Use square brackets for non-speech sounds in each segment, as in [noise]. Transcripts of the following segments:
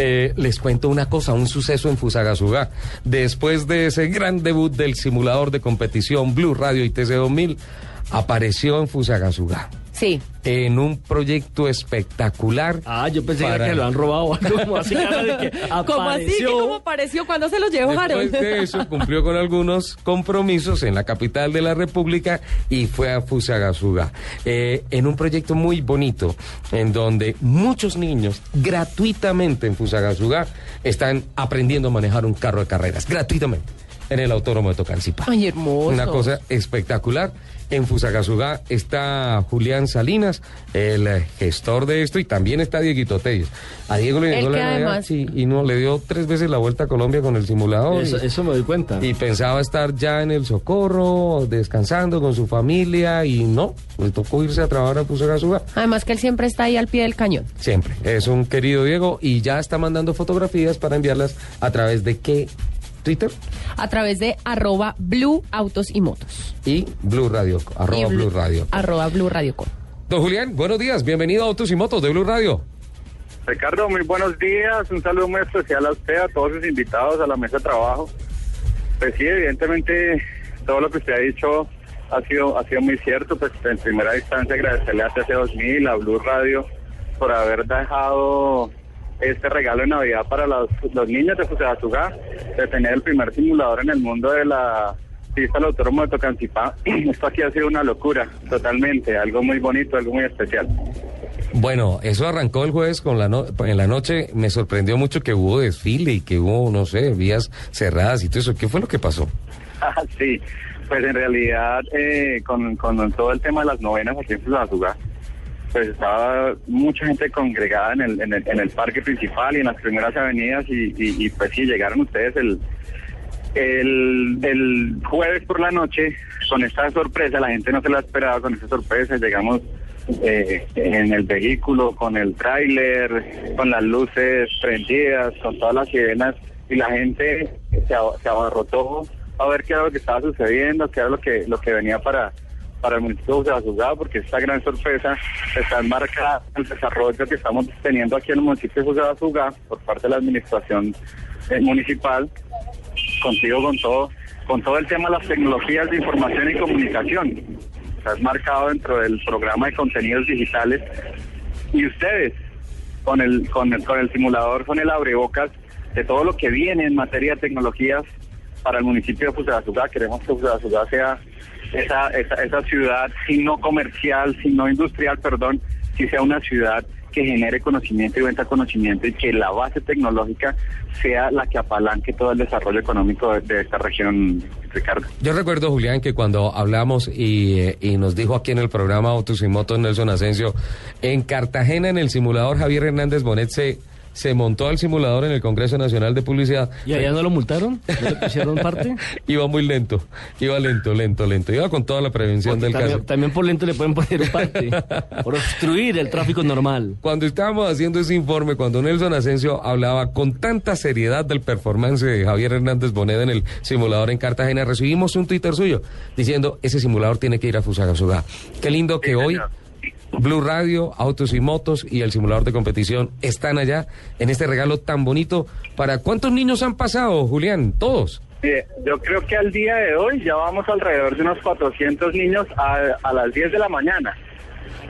Eh, les cuento una cosa, un suceso en Fusagasugá. Después de ese gran debut del simulador de competición Blue Radio y TC2000, apareció en Fusagasugá. Sí. En un proyecto espectacular. Ah, yo pensé para- que lo han robado algo como así, que ¿Cómo así? ¿Que [laughs] apareció. ¿Cómo apareció? ¿Cuándo se lo llevó Después de eso cumplió con algunos compromisos en la capital de la República y fue a Fusagasugá. Eh, en un proyecto muy bonito, en donde muchos niños gratuitamente en Fusagasugá están aprendiendo a manejar un carro de carreras, gratuitamente, en el Autódromo de Tocancipá. Ay, hermoso. Una cosa espectacular. En Fusagasugá está Julián Salinas, el gestor de esto, y también está Dieguito Telles. A Diego le llegó que la además- sí, y no, le dio tres veces la vuelta a Colombia con el simulador. Eso, y- eso me doy cuenta. y pensaba estar ya en el socorro, descansando con su familia, y no, le tocó irse a trabajar a Fusagasugá. Además que él siempre está ahí al pie del cañón. Siempre. Es un querido Diego y ya está mandando fotografías para enviarlas a través de qué Twitter A través de arroba blue autos y motos. y Blue Radio, arroba Y Blue Radio. Arroba blue radio com. Don Julián, buenos días, bienvenido a Autos y Motos de Blue Radio. Ricardo, muy buenos días. Un saludo muy especial a usted, a todos sus invitados a la mesa de trabajo. Pues sí, evidentemente todo lo que usted ha dicho ha sido ha sido muy cierto. Pues en primera instancia agradecerle a TC2000, a Blue Radio, por haber dejado este regalo de Navidad para los, los niños de Fusagasugá, de tener el primer simulador en el mundo de la pista del autódromo de Tocancipá. [clears throat] Esto aquí ha sido una locura, totalmente, algo muy bonito, algo muy especial. Bueno, eso arrancó el jueves con la no- en la noche. Me sorprendió mucho que hubo desfile y que hubo, no sé, vías cerradas y todo eso. ¿Qué fue lo que pasó? [laughs] Ah, sí, pues en realidad eh, con, con todo el tema de las novenas aquí en Fusagasugá, pues estaba mucha gente congregada en el, en el, en el parque principal y en las primeras avenidas y, y, pues sí, llegaron ustedes el, el, el jueves por la noche con esta sorpresa, la gente no se la esperaba con esta sorpresa, llegamos eh, en el vehículo, con el tráiler, con las luces prendidas, con todas las sirenas y la gente se abarrotó a ver qué era lo que estaba sucediendo, qué era lo que, lo que venía para, para el municipio de Fusagasugá, porque esta gran sorpresa está enmarcada en el desarrollo que estamos teniendo aquí en el municipio de Fusagasugá por parte de la administración eh, municipal contigo con todo, con todo el tema de las tecnologías de información y comunicación. Estás marcado dentro del programa de contenidos digitales y ustedes con el, con el, con el simulador, con el abrebocas de todo lo que viene en materia de tecnologías para el municipio de Fusagasugá. Queremos que Fusagasugá sea esa, esa, esa ciudad, si no comercial, si no industrial, perdón, si sea una ciudad que genere conocimiento y venta conocimiento y que la base tecnológica sea la que apalanque todo el desarrollo económico de, esta región, Ricardo. Yo recuerdo, Julián, que cuando hablamos y, eh, y nos dijo aquí en el programa Autos y Motos Nelson Asensio, en Cartagena, en el simulador, Javier Hernández Bonet se, se montó al simulador en el Congreso Nacional de Publicidad. ¿Y allá no lo multaron? ¿No le pusieron parte? [laughs] Iba muy lento, iba lento, lento, lento. Iba con toda la prevención Porque del también, caso. también por lento le pueden poner un [laughs] parte. Por obstruir el tráfico normal. Cuando estábamos haciendo ese informe, cuando Nelson Asensio hablaba con tanta seriedad del performance de Javier Hernández Bonet en el simulador en Cartagena, recibimos un Twitter suyo diciendo, ese simulador tiene que ir a Fusagasugá. Qué lindo que Sí, hoy señor. Blue Radio, Autos y Motos y el simulador de competición están allá en este regalo tan bonito. ¿Para cuántos niños han pasado, Julián? ¿Todos? Yo creo que al día de hoy ya vamos alrededor de unos 400 niños a, a las 10 de la mañana,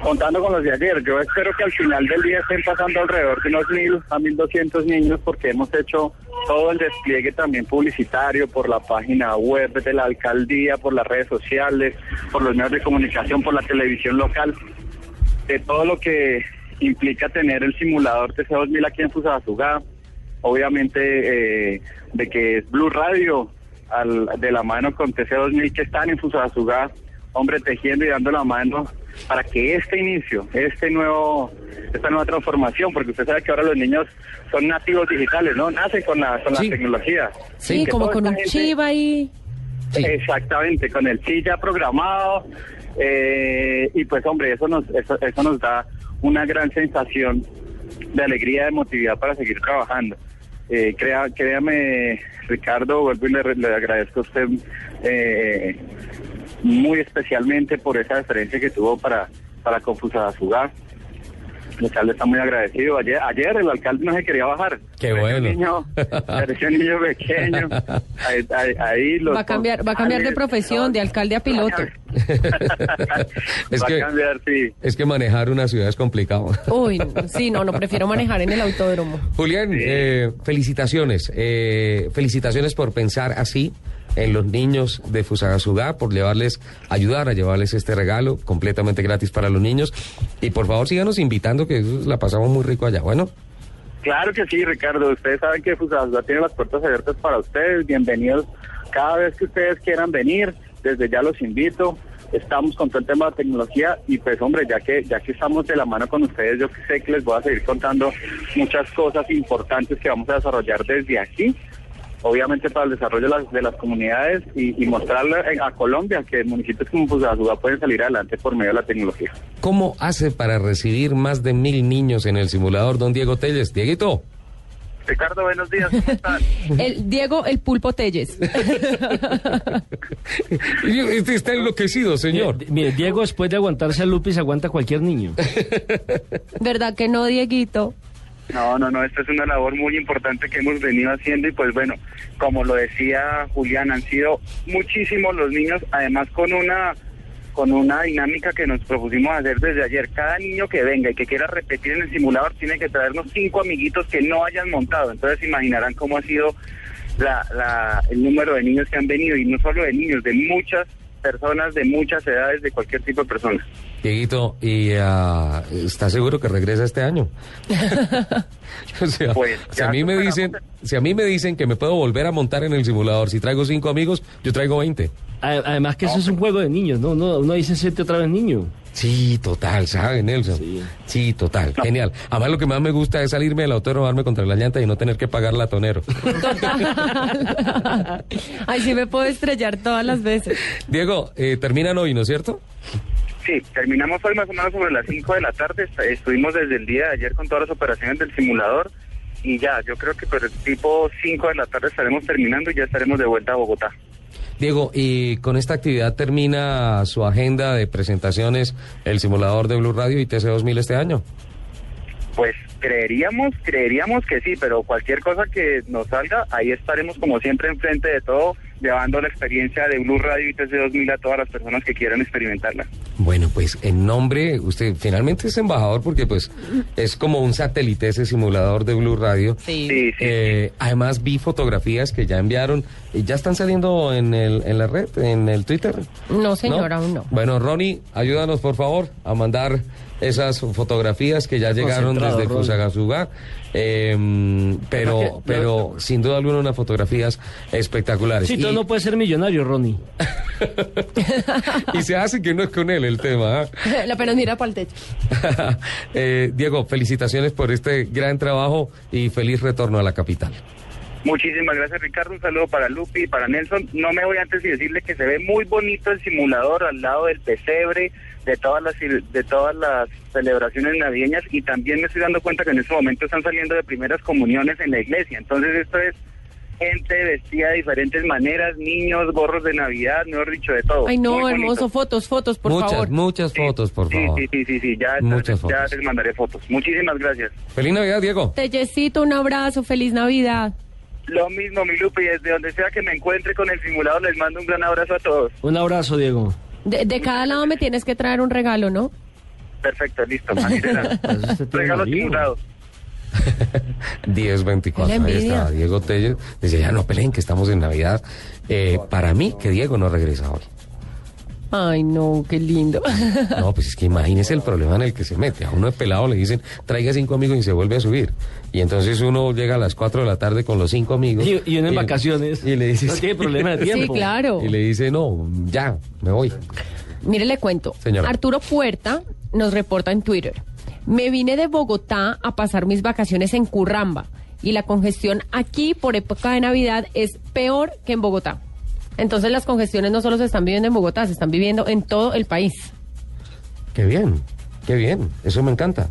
contando con los de ayer. Yo espero que al final del día estén pasando alrededor de unos 1.000 a 1.200 niños porque hemos hecho todo el despliegue también publicitario por la página web de la alcaldía, por las redes sociales, por los medios de comunicación, por la televisión local, de todo lo que implica tener el simulador TC2000 aquí en Fusagasugá, obviamente eh, de que es Blue Radio al- de la mano con TC2000 que están en Fusagasugá, hombre, tejiendo y dando la mano para que este inicio, este nuevo, esta nueva transformación, porque usted sabe que ahora los niños son nativos digitales, ¿no? Nacen con la, con Sí. la tecnología. Sí, como con un gente- chip ahí. Sí. Exactamente, con el chip ya programado. Eh, y pues hombre, eso nos, eso, eso nos da una gran sensación de alegría, de emotividad para seguir trabajando. Eh, crea, créame, Ricardo, vuelvo y le, le agradezco a usted eh, muy especialmente por esa deferencia que tuvo para, para con Fusagasugá. El alcalde está muy agradecido. Ayer, ayer el alcalde no se quería bajar. Qué bueno. niño, un niño pequeño. Ahí, ahí- ahí los Va a cambiar, va a cambiar de profesión, de alcalde a [laughs] piloto. [laughs] Es va que- a cambiar, sí. Es que manejar una ciudad es complicado. Uy, no, [laughs] sí, no, no, prefiero manejar en el autódromo. Julián, eh, felicitaciones. eh, felicitaciones por pensar así en los niños de Fusagasugá, por llevarles, ayudar a llevarles este regalo completamente gratis para los niños. Y por favor síganos invitando, que la pasamos muy rico allá. Bueno, Claro que sí, Ricardo. Ustedes saben que Fusagasugá tiene las puertas abiertas para ustedes. Bienvenidos cada vez que ustedes quieran venir. Desde ya los invito. Estamos con todo el tema de tecnología y pues hombre, ya que ya que estamos de la mano con ustedes, yo sé que les voy a seguir contando muchas cosas importantes que vamos a desarrollar desde aquí. Obviamente para el desarrollo de las, de las comunidades y, y mostrarle a, Colombia que municipios como Fusagasugá pueden salir adelante por medio de la tecnología. ¿cómo hace para recibir más de mil niños en el simulador, don Diego Telles? Dieguito. Ricardo, buenos días, ¿cómo [laughs] están? El Diego, el pulpo Telles. [laughs] Este está enloquecido, señor. Mire, mire, Diego, después de aguantarse a Lupi, se aguanta cualquier niño. [laughs] ¿Verdad que no, Dieguito? No, no, no, esta es una labor muy importante que hemos venido haciendo y pues bueno, como lo decía Julián, han sido muchísimos los niños, además con una con una dinámica que nos propusimos hacer desde ayer. Cada niño que venga y que quiera repetir en el simulador tiene que traernos cinco amiguitos que no hayan montado. Entonces imaginarán cómo ha sido la, la, el número de niños que han venido y no solo de niños, de muchas personas, de muchas edades, de cualquier tipo de personas. Dieguito, ¿y ah, está seguro que regresa este año? [laughs] o sea, Pues, si a mí me dicen, si a mí me dicen que me puedo volver a montar en el simulador, si traigo cinco amigos, yo traigo 20. A- Además que eso es un juego de niños, ¿no? Uno, uno dice siete otra vez niño. Sí, total, ¿sabe, Nelson? Sí. Sí, total, genial. Además, lo que más me gusta es salirme del auto, darme contra la llanta y no tener que pagar latonero. Total. [laughs] Ay, sí me puedo estrellar todas las veces. Diego, eh, terminan hoy, ¿no es cierto? Sí, terminamos hoy más o menos sobre las 5 de la tarde. Est- Estuvimos desde el día de ayer con todas las operaciones del simulador y ya, yo creo que por el tipo 5 de la tarde estaremos terminando y ya estaremos de vuelta a Bogotá. Diego, y con esta actividad termina su agenda de presentaciones el simulador de Blue Radio y TC2000 este año. Pues creeríamos, creeríamos que sí, pero cualquier cosa que nos salga, ahí estaremos como siempre enfrente de todo, llevando la experiencia de Blue Radio y TC2000 a todas las personas que quieran experimentarla. Bueno, pues en nombre, usted finalmente es embajador porque pues es como un satélite ese simulador de Blue Radio. Sí. Sí, sí. Eh, además vi fotografías que ya enviaron y ya están saliendo en, el, en la red, en el Twitter. No, señor, aún no. Bueno, Ronnie, ayúdanos por favor a mandar esas fotografías que ya llegaron desde Ronnie. Fusagasugá. Eh, pero, Además que- pero sin duda alguna unas fotografías espectaculares. Sí, Y- tú no puedes ser millonario, Ronnie. [laughs] y se hace que no es con él el tema. ¿ah? [laughs] La pena mira para el techo. [laughs] Eh, Diego, felicitaciones por este gran trabajo y feliz retorno a la capital. Muchísimas gracias Ricardo, un saludo para Lupi y para Nelson. No me voy antes de decirle que se ve muy bonito el simulador al lado del pesebre, de todas las de todas las celebraciones navideñas y también me estoy dando cuenta que en este momento están saliendo de primeras comuniones en la iglesia. Entonces esto es gente vestida de diferentes maneras, niños, gorros de Navidad, mejor dicho, de todo. Ay, no, hermoso. Fotos, fotos, por muchas, favor. muchas Sí, fotos, por favor. Sí, sí, sí, sí, ya, Muchas ya fotos. les mandaré fotos. Muchísimas gracias. Feliz Navidad, Diego. Tellecito, un abrazo, feliz Navidad. Lo mismo, mi Lupi, desde donde sea que me encuentre con el simulador, les mando un gran abrazo a todos. Un abrazo, Diego. De, de cada lado me tienes que traer un regalo, ¿no? Perfecto, listo. Regalos simulados. 1024. La Ahí está Diego Telles. Dice, ya no peleen que estamos en Navidad. Eh, para mí, que Diego no regresa hoy. Ay, no, qué lindo. [laughs] No, pues es que imagínese el problema en el que se mete. A uno de pelado le dicen, traiga cinco amigos y se vuelve a subir. Y entonces uno llega a las 4 de la tarde con los cinco amigos. Y, y uno en vacaciones. Y le dice, No tiene problema de [laughs] Sí, tiempo. claro. Y le dice, no, ya, me voy. Mire, le cuento. Señora. Arturo Puerta nos reporta en Twitter. Me vine de Bogotá a pasar mis vacaciones en Curramba y la congestión aquí por época de Navidad es peor que en Bogotá. Entonces las congestiones no solo se están viviendo en Bogotá, se están viviendo en todo el país. Qué bien, qué bien. Eso me encanta.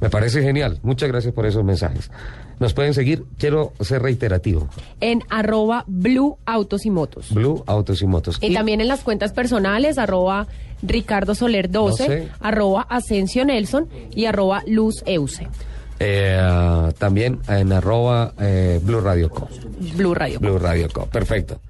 Me parece genial. Muchas gracias por esos mensajes. Nos pueden seguir. Quiero ser reiterativo. En arroba Blue Autos y Motos. Blue Autos y Motos. Y, también en las cuentas personales, arroba Ricardo Soler 12, 12. arroba Asensio Nelson y arroba Luz Euse. Eh, también en arroba eh, Blue Radio Co. Blue Radio. Blue Radio Co. Perfecto.